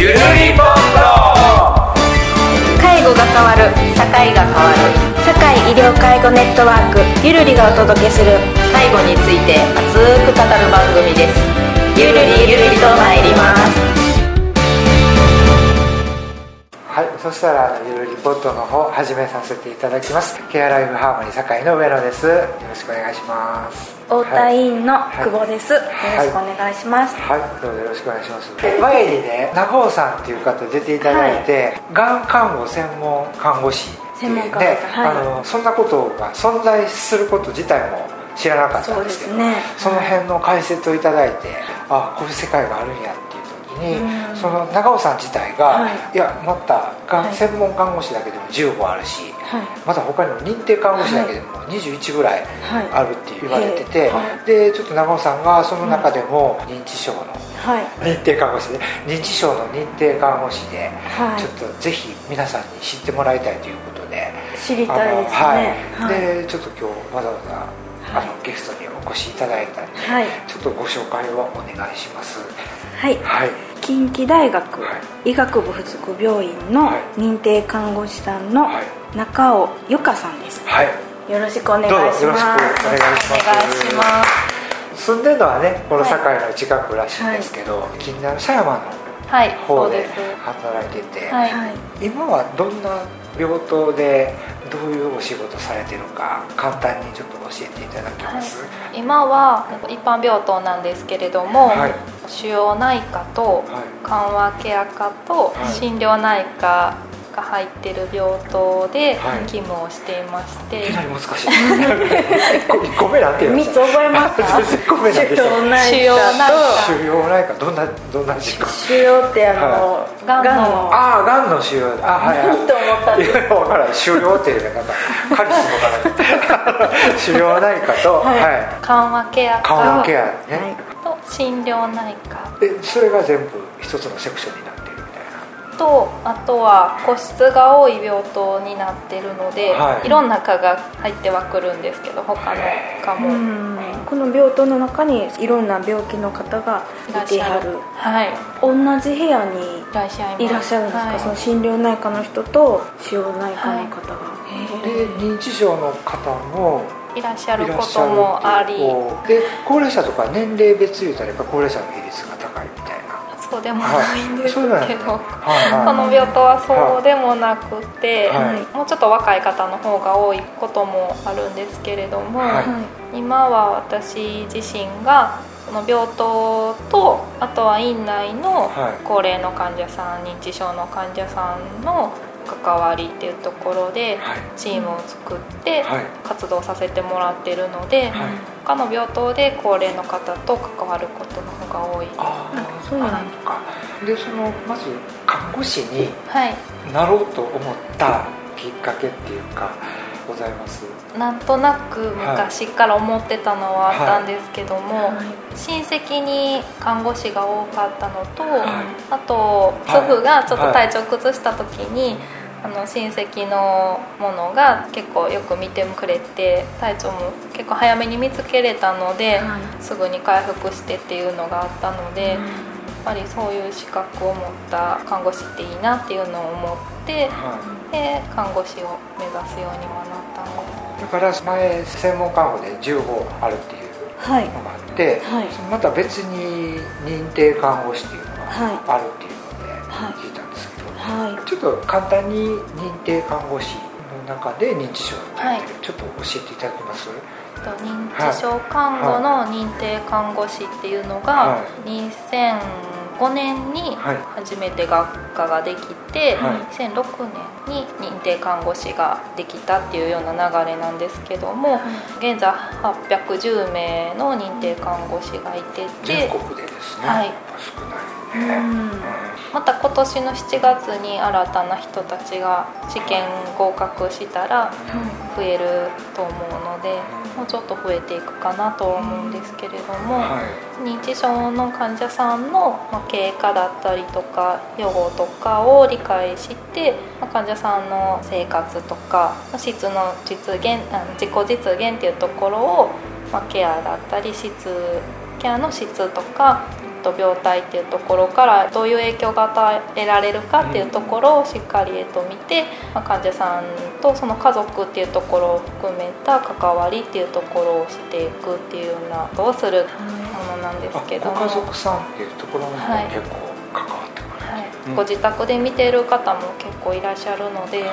ゆるりぽん介護が変わる社会が変わる社会医療介護ネットワーク。ゆるりがお届けする介護について熱く語る番組です。ゆるりゆるりと参ります。はい、そしたらゆるリポートの方始めさせていただきます。ケアライフハーモニー堺の上野です。よろしくお願いします太田委員のはい。久保です、よろしくお願いします、はい、どうぞよろしくお願いします。前にね長尾さんっていう方出ていただいて、がん看護専門看護師専門看護師はいあのそんなことが存在すること自体も知らなかったんですけどね。その辺の解説をいただいてあこういう世界があるんやっていう時に、うん。その長尾さん自体が、はい。い、やまたがんはい。専門看護師だけでも15あるし、はいまた他にも認定看護師だけでも21ぐらいはい。あるって言われてて、でちょっと長尾さんがその中でも認知症のはい。認定看護師で認知症の認定看護師で、はい。ちょっとぜひ皆さんに知ってもらいたいということで。知りたいですね。はい、はい。でちょっと今日わざわざ、はい。あのゲストにお越しいただいたんで、はい。ちょっとご紹介をお願いします。はい。はい。近畿大学はい。医学部附属病院のはい。認定看護師さんのはい。中尾由香さんです。はい。よろしくお願いします。ぞよろしくお願いします。お願いします。住んでるのはねこの堺の近くらしいんですけど、近隣の狭山のはい。方で働いてて、はいはい。今はどんな病棟でどういうお仕事されてるか簡単にちょっと教えていただけます、今は一般病棟なんですけれども、はい。腫瘍内科とはい。緩和ケア科とはい。心療内科が入ってる病棟ではい。勤務をしていまして、いきなり難しい。1個一個目なんて言いま3しつ覚えました？た1個目なんでした？腫瘍内科腫瘍内科どんなどんな時間と腫瘍ってあの、はがんの。ああがんの腫瘍あはいはい。何と思ったんです。いや分からない腫瘍っていうなんかカリスマかな腫瘍内科と、はい。緩和ケア。科緩和ケアね、と心療内科。えそれが全部一つのセクションになってるとあとは個室が多い病棟になってるので、はい。い、ろんな科が入ってはくるんですけど他の科も。うん。この病棟の中にいろんな病気の方がいてはる。っしゃる。はい。同じ部屋にいらっしゃいますいらっしゃるんです。か、はいその心療内科の人と腫瘍内科の方が、で認知症の方もいらっしゃることもあり。で高齢者とか年齢別言うたらやっぱ高齢者の比率がそうでもないんですけど、はいこの病棟はそうでもなくて、はい。もうちょっと若い方の方が多いこともあるんですけれども、はい。今は私自身がその病棟とあとは院内のはい。高齢の患者さん認知症の患者さんの関わりっていうところではい。チームを作ってはい。活動させてもらってるので、はい。他の病棟で高齢の方と関わることの方が多い。ですああそうなんのか。でそのまず看護師にはい。なろうと思ったきっかけっていうかございます。なんとなく昔から思ってたのはあったんですけども、はい。親戚に看護師が多かったのと、はい。あとはい。祖父がちょっと体調崩した時に、あの親戚のものが結構よく見てくれて体調も結構早めに見つけれたので、はすぐに回復してっていうのがあったので、ぱりそういう資格を持った看護師っていいなっていうのを思ってはで看護師を目指すようにはなったんで。す。いだから前専門看護で15あるっていうはいのがあって、はい。また別に認定看護師っていうのはいがあるっていうのではい。聞いたんですけど、はいちょっと簡単に認定看護師の中で認知症になってる、はちょっと教えていただけます？と認知症看護の認定看護師っていうのがは2005年にはい初めて学科ができて、はい。2006年に認定看護師ができたっていうような流れなんですけども、現在810名の認定看護師がいてて全国でですね、はい。少ないね、うんまた今年の7月に新たな人たちが試験合格したら増えると思うのでもうちょっと増えていくかなとは思うんですけれども、はい。認知症の患者さんのまあ経過だったりとか予後とかを理解してまあ患者さんの生活とか質の実現あ自己実現っていうところを、まあ、ケアだったり質ケアの質とかと病態っていうところからどういう影響が与えられるかっていうところをしっかり、えっと、見て、ま、患者さんとその家族っていうところを含めた関わりっていうところをしていくっていうようなことをするものなんですけど家族さんっていうところも結構関わって、はい、ご自宅で見ている方も結構いらっしゃるので、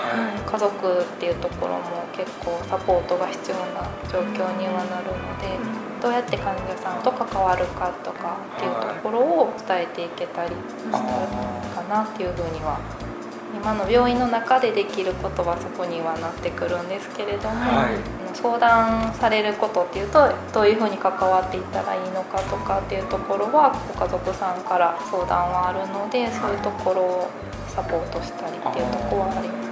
家族っていうところも結構サポートが必要な状況にはなるので、どうやって患者さんと関わるかとかっていうところを伝えていけたりしたかなっていうふうには今の病院の中でできることはそこにはなってくるんですけれども、はい、相談されることっていうとどういうふうに関わっていったらいいのかとかっていうところはご家族さんから相談はあるのでそういうところをサポートしたりっていうとこはあります。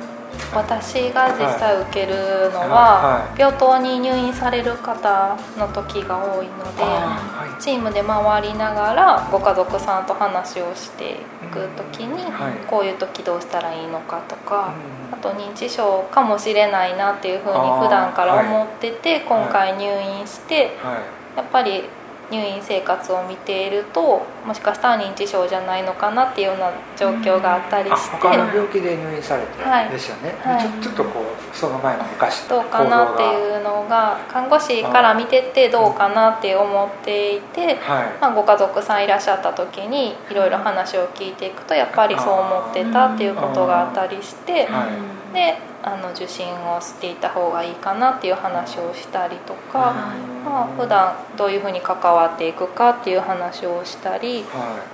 私が実際受けるのは病棟に入院される方の時が多いのでチームで回りながらご家族さんと話をしていく時にこういう時どうしたらいいのかとかあと認知症かもしれないなっていうふうに普段から思ってて今回入院してやっぱり入院生活を見ているともしかしたら認知症じゃないのかなっていうような状況があったりして、他の病気で入院されてですよね、はい、ちょっとこうその前の昔どうかなっていうのが看護師から見ててどうかなって思っていて、まあ、ご家族さんいらっしゃった時にいろいろ話を聞いていくとやっぱりそう思ってたっていうことがあったりして、であの受診をしていた方がいいかなっていう話をしたりとか、まあ普段どういうふうに関わっていくかっていう話をしたり、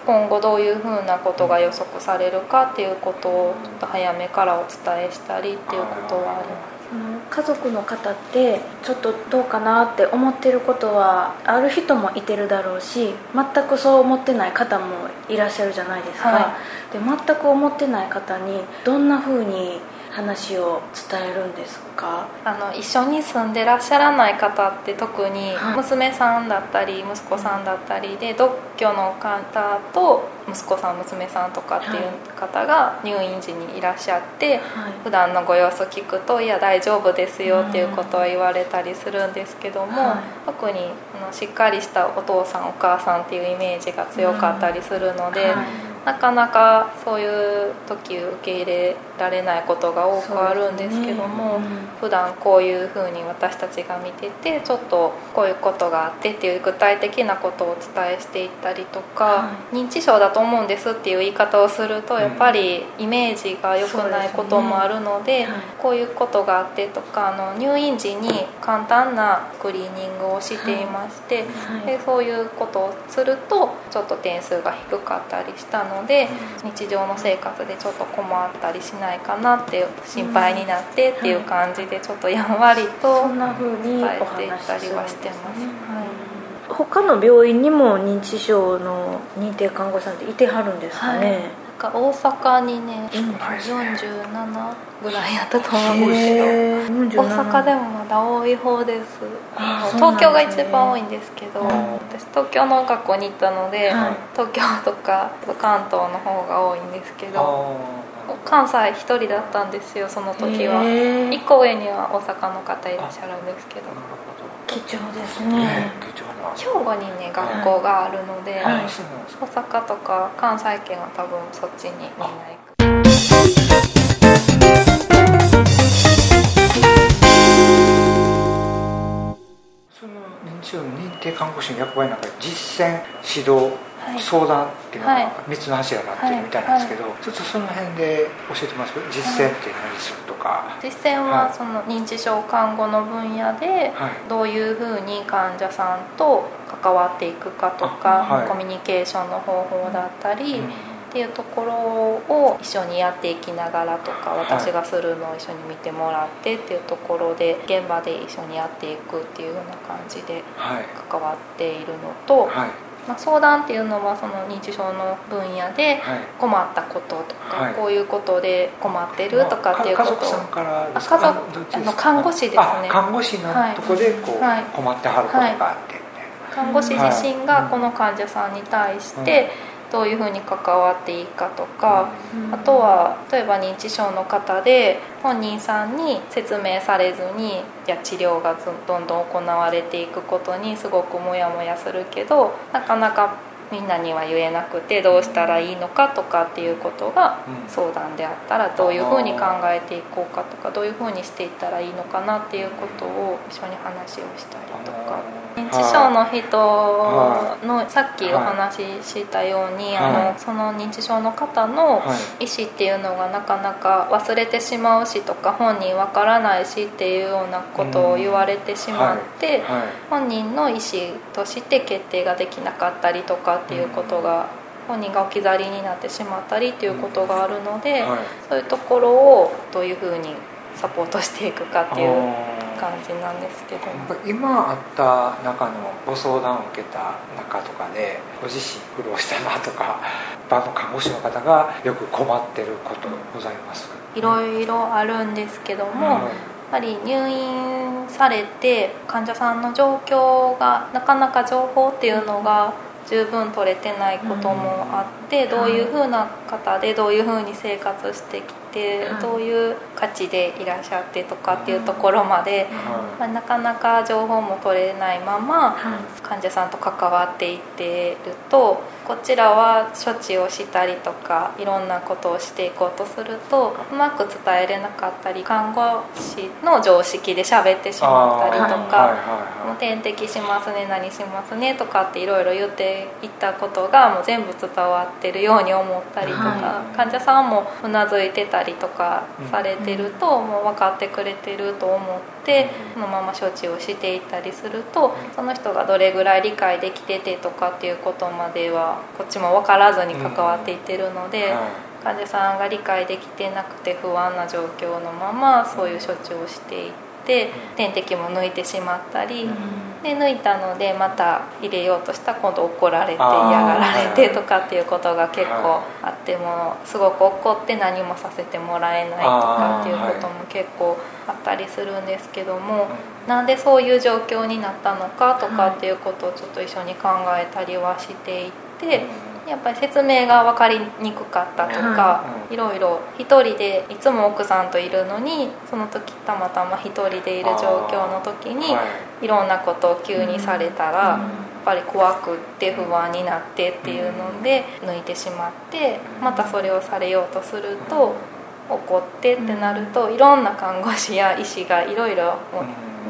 今後どういうふうなことが予測されるかっていうことをちょっと早めからお伝えしたりっていうことはあります。家族の方ってちょっとどうかなって思ってることはある人もいてるだろうし全くそう思ってない方もいらっしゃるじゃないですか、はい、で全く思ってない方にどんなふうに話を伝えるんですか？あの一緒に住んでらっしゃらない方って特に娘さんだったり息子さんだったりで独居の方と息子さん娘さんとかっていう方が入院時にいらっしゃって、はい、普段のご様子聞くと「いや大丈夫ですよ」っていうことを言われたりするんですけども、はい、特にあのしっかりしたお父さんお母さんっていうイメージが強かったりするので。はいなかなかそういう時受け入れられないことが多くあるんですけども、ねうん、普段こういうふうに私たちが見ててちょっとこういうことがあってっていう具体的なことをお伝えしていったりとか、はい、認知症だと思うんですっていう言い方をするとやっぱりイメージが良くないこともあるので、ね。はい、こういうことがあってとかあの入院時に簡単なクリーニングをしていまして、はい、でそういうことをするとちょっと点数が低かったりしたのので日常の生活でちょっと困ったりしないかなって心配になってっていう感じでちょっとやんわりと伝えていったりはしてます。他の病院にも認知症の認定看護師さんっていてはるんですかね、はいか大阪にね、うん、47ぐらいやったと思うんですけど。大阪でもまだ多い方です。東京が一番多いんですけど、私東京の学校に行ったので、はい、東京とか関東の方が多いんですけど関西1人だったんですよその時は。1個上には大阪の方いらっしゃるんですけど貴重ですね。兵庫にね学校があるので、はい、大阪とか関西圏は多分そっちにみんな行く。その認知症の認定看護師の役割なんか実践指導相談っていうのが3つの柱になってるみたいなんですけど、ちょっとその辺で教えてます実践って何するとか。実践はその認知症看護の分野でどういうふうに患者さんと関わっていくかとか、コミュニケーションの方法だったり、っていうところを一緒にやっていきながらとか私がするのを一緒に見てもらってっていうところで現場で一緒にやっていくっていうような感じで関わっているのと、まあ、相談っていうのはその認知症の分野で困ったこととか、はい、こういうことで困ってるとかっていうこと。を、まあ、家族あの看護師ですね。看護師のとこでこう、はい、困ってはることがあって、看護師自身がこの患者さんに対して、どういうふうに関わっていいかとか、あとは例えば認知症の方で本人さんに説明されずにや治療がどんどん行われていくことにすごくモヤモヤするけどなかなかみんなには言えなくてどうしたらいいのかとかっていうことが相談であったらどういうふうに考えていこうかとかどういうふうにしていったらいいのかなっていうことを一緒に話をしたりとか。認知症の人のさっきお話ししたようにあのその認知症の方の意思っていうのがなかなか忘れてしまうしとか本人わからないしっていうようなことを言われてしまって本人の意思として決定ができなかったりとかっていうことが本人が置き去りになってしまったりっていうことがあるので、はい、そういうところをどういうふうにサポートしていくかっていう感じなんですけど。今あった中のご相談を受けた中とかでご自身苦労したなとか一般の看護師の方がよく困ってることございます？いろいろあるんですけども、うん、やっぱり入院されて患者さんの状況がなかなか情報っていうのが十分取れてないこともあって、どういうふうな方でどういうふうに生活してきて、どういう価値でいらっしゃってとかっていうところまで、まあ、なかなか情報も取れないまま患者さんと関わっていってるとこちらは処置をしたりとかいろんなことをしていこうとするとうまく伝えれなかったり看護師の常識で喋ってしまったりとか「点滴しますね何しますね」とかっていろいろ言っていったことがもう全部伝わってるように思ったりとか患者さんもうなずいてたりとかされてるともう分かってくれてると思ってそのまま処置をしていったりするとその人がどれぐらい理解できててとかっていうことまではこっちも分からずに関わっていってるので。患者さんが理解できてなくて不安な状況のままそういう処置をしていって点滴も抜いてしまったり、で抜いたのでまた入れようとしたら今度怒られて嫌がられてとかっていうことが結構あってもすごく怒って何もさせてもらえないとかっていうことも結構あったりするんですけどもなんでそういう状況になったのかとかっていうことをちょっと一緒に考えたりはしていて。やっぱり説明が分かりにくかったとか、い。ろいろ1人でいつも奥さんといるのにその時たまたま1人でいる状況の時にい。ろんなことを急にされたら、やっぱり怖くって不安になってっていうので抜いてしまってまたそれをされようとすると怒ってってなるといろんな看護師や医師がいろいろ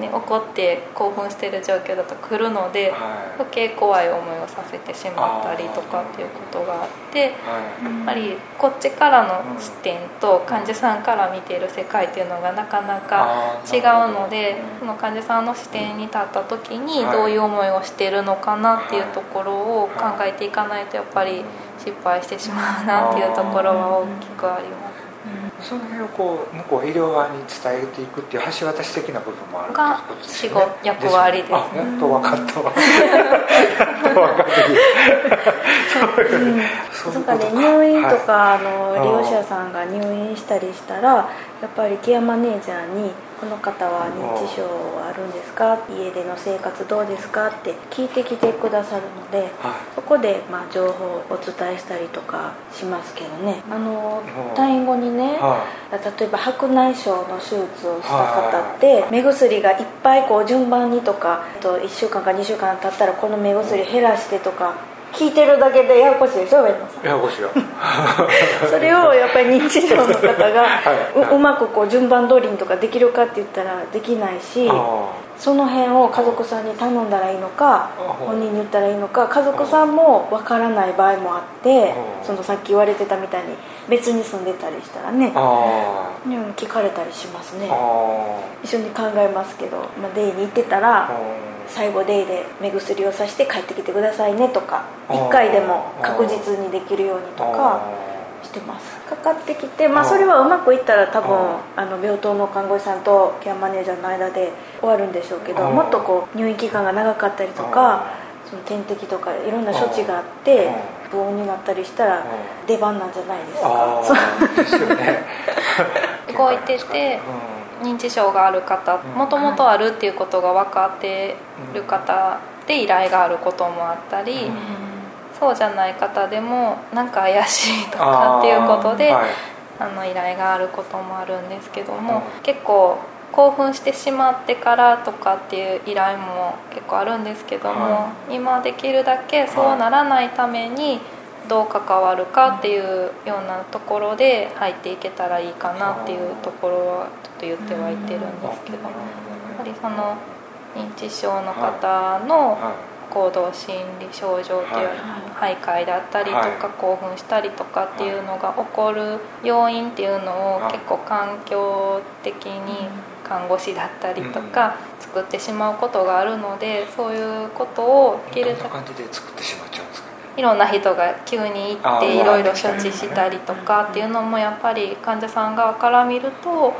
ね、怒って興奮してる状況だと来るので、はい、余計怖い思いをさせてしまったりとかっていうことがあって、はい、やっぱりこっちからの視点と患者さんから見ている世界っていうのがなかなか違うのでその患者さんの視点に立った時にどういう思いをしているのかなっていうところを考えていかないとやっぱり失敗してしまうなっていうところは大きくあります。その辺をこう向こう医療側に伝えていくっていう橋渡し的な部分もあるってことですね。役割です、ね、あ やっと分かった。わそうか。ね入院とか、はい、あの利用者さんが入院したりしたらやっぱりケアマネージャーに「この方は認知症はあるんですか?」家での生活どうですか?」って聞いてきてくださるので、はい、そこでまあ情報をお伝えしたりとかしますけどね。あの退院後にね、はい、例えば白内障の手術をした方って目薬がいっぱいこう順番にとかと1週間か2週間経ったらこの目薬減らしてとか聞いてるだけでややこしいでしょ上野さん。ややこしいよ。それをやっぱり認知症の方がううまくこう順番通りにとかできるかって言ったらできないしその辺を家族さんに頼んだらいいのか本人に言ったらいいのか家族さんもわからない場合もあってそのさっき言われてたみたいに別に住んでたりしたらね聞かれたりしますね。一緒に考えますけど、まあ、デイに行ってたら最後デイで目薬をさして帰ってきてくださいねとか1回でも確実にできるようにとかしてます。かかってきて、まあ、それはうまくいったら多分あの病棟の看護師さんとケアマネージャーの間で終わるんでしょうけどもっとこう入院期間が長かったりとかその点滴とかいろんな処置があって不穏になったりしたら出番なんじゃないですか。そう。ですね。動いてて認知症がある方もともとあるっていうことが分かってる方で依頼があることもあったり、そうじゃない方でもなんか怪しいとかっていうことであ、はい、あの依頼があることもあるんですけども、結構興奮してしまってからとかっていう依頼も結構あるんですけども、はい、今できるだけそうならないためにどう関わるかっていうようなところで入っていけたらいいかなっていうところはちょっと言ってはいてるんですけどやっぱりその認知症の方の行動心理症状っていう徘徊だったりとか興奮したりとかっていうのが起こる要因っていうのを結構環境的に看護師だったりとか作ってしまうことがあるのでそういうことをできるだけ作ってしまっちゃうんですかいろんな人が急に行っていろいろ処置したりとかっていうのもやっぱり患者さん側から見ると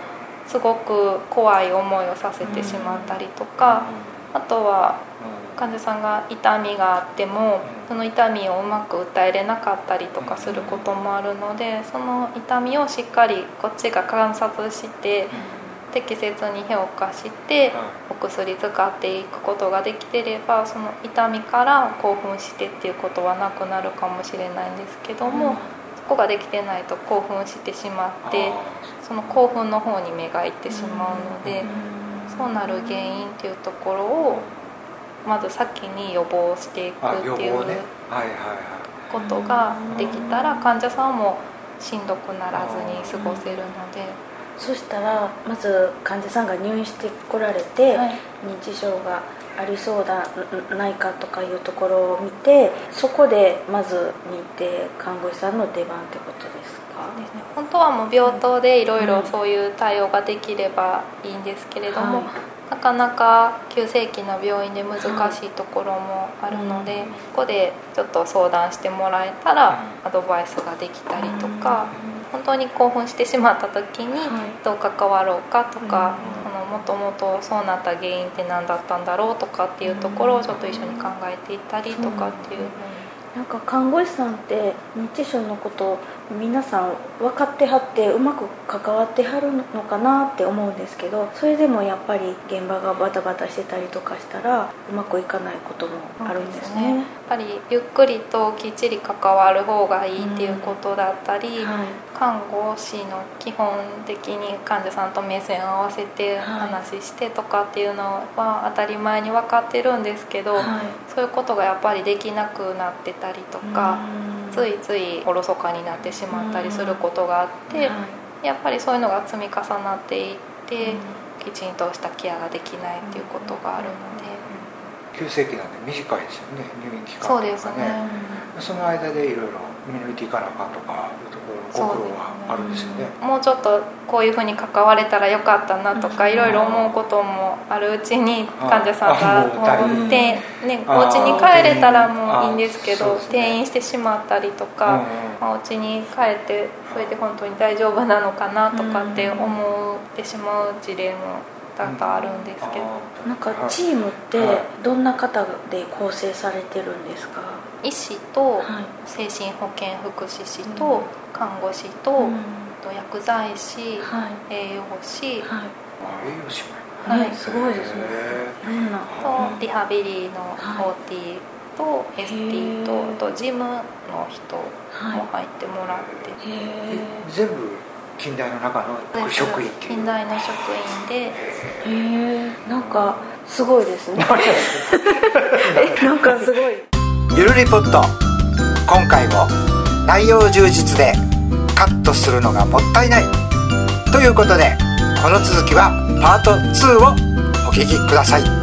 すごく怖い思いをさせてしまったりとかあとは患者さんが痛みがあってもその痛みをうまく訴えれなかったりとかすることもあるのでその痛みをしっかりこっちが観察して適切に評価してお薬使っていくことができてればその痛みから興奮してっていうことはなくなるかもしれないんですけどもそこができてないと興奮してしまってその興奮の方に目がいってしまうのでそうなる原因っていうところをまず先に予防していくっていうことができたら患者さんもしんどくならずに過ごせるので。そしたらまず患者さんが入院してこられて、はい、認知症がありそうだないかとかいうところを見てそこでまず認定看護師さんの出番ってことですか？ですね。本当はもう病棟でいろいろそういう対応ができればいいんですけれども、はい、なかなか急性期の病院で難しいところもあるので、はい、ここでちょっと相談してもらえたらアドバイスができたりとか。本当に興奮してしまった時にどう関わろうかとか、もともとそうなった原因って何だったんだろうとかっていうところをちょっと一緒に考えていったりとかっていう。なんか看護師さんって認知症のこと皆さん分かってはってうまく関わってはるのかなって思うんですけどそれでもやっぱり現場がバタバタしてたりとかしたらうまくいかないこともあるんですね、ね、やっぱりゆっくりときっちり関わる方がいいっていうことだったり、うん。はい、看護師の基本的に患者さんと目線を合わせて話してとかっていうのは当たり前に分かってるんですけど、はい、そういうことがやっぱりできなくなってたりとか。うん。ついついおろそかになってしまったりすることがあって、やっぱりそういうのが積み重なっていって、きちんとしたケアができないっていうことがあるので。急性期なんで短いですよね入院期間とかね。そうですね。その間でいろいろ見抜いていかなあかんとかいうところご苦労はあるんですよね、ね、もうちょっとこういうふうに関われたらよかったなとかいろいろ思うこともあるうちに患者さんがもうて、ね、お家に帰れたらもういいんですけど転院してしまったりとか、まあ、お家に帰ってそれで本当に大丈夫なのかなとかって思ってしまう事例も多々あるんですけど、なんかチームってどんな方で構成されてるんですか？医師と精神保健福祉士と看護師と薬剤師、栄養士、栄養士はいすごいですね。とリハビリの OT と ST ととジムの人も入ってもらって、全部近代の中の職員っていう。近代の職員で。へえんかすごいですね。なんかすごい。ゆるりポット。今回も内容充実でカットするのがもったいない。ということでこの続きはパート2をお聴きください。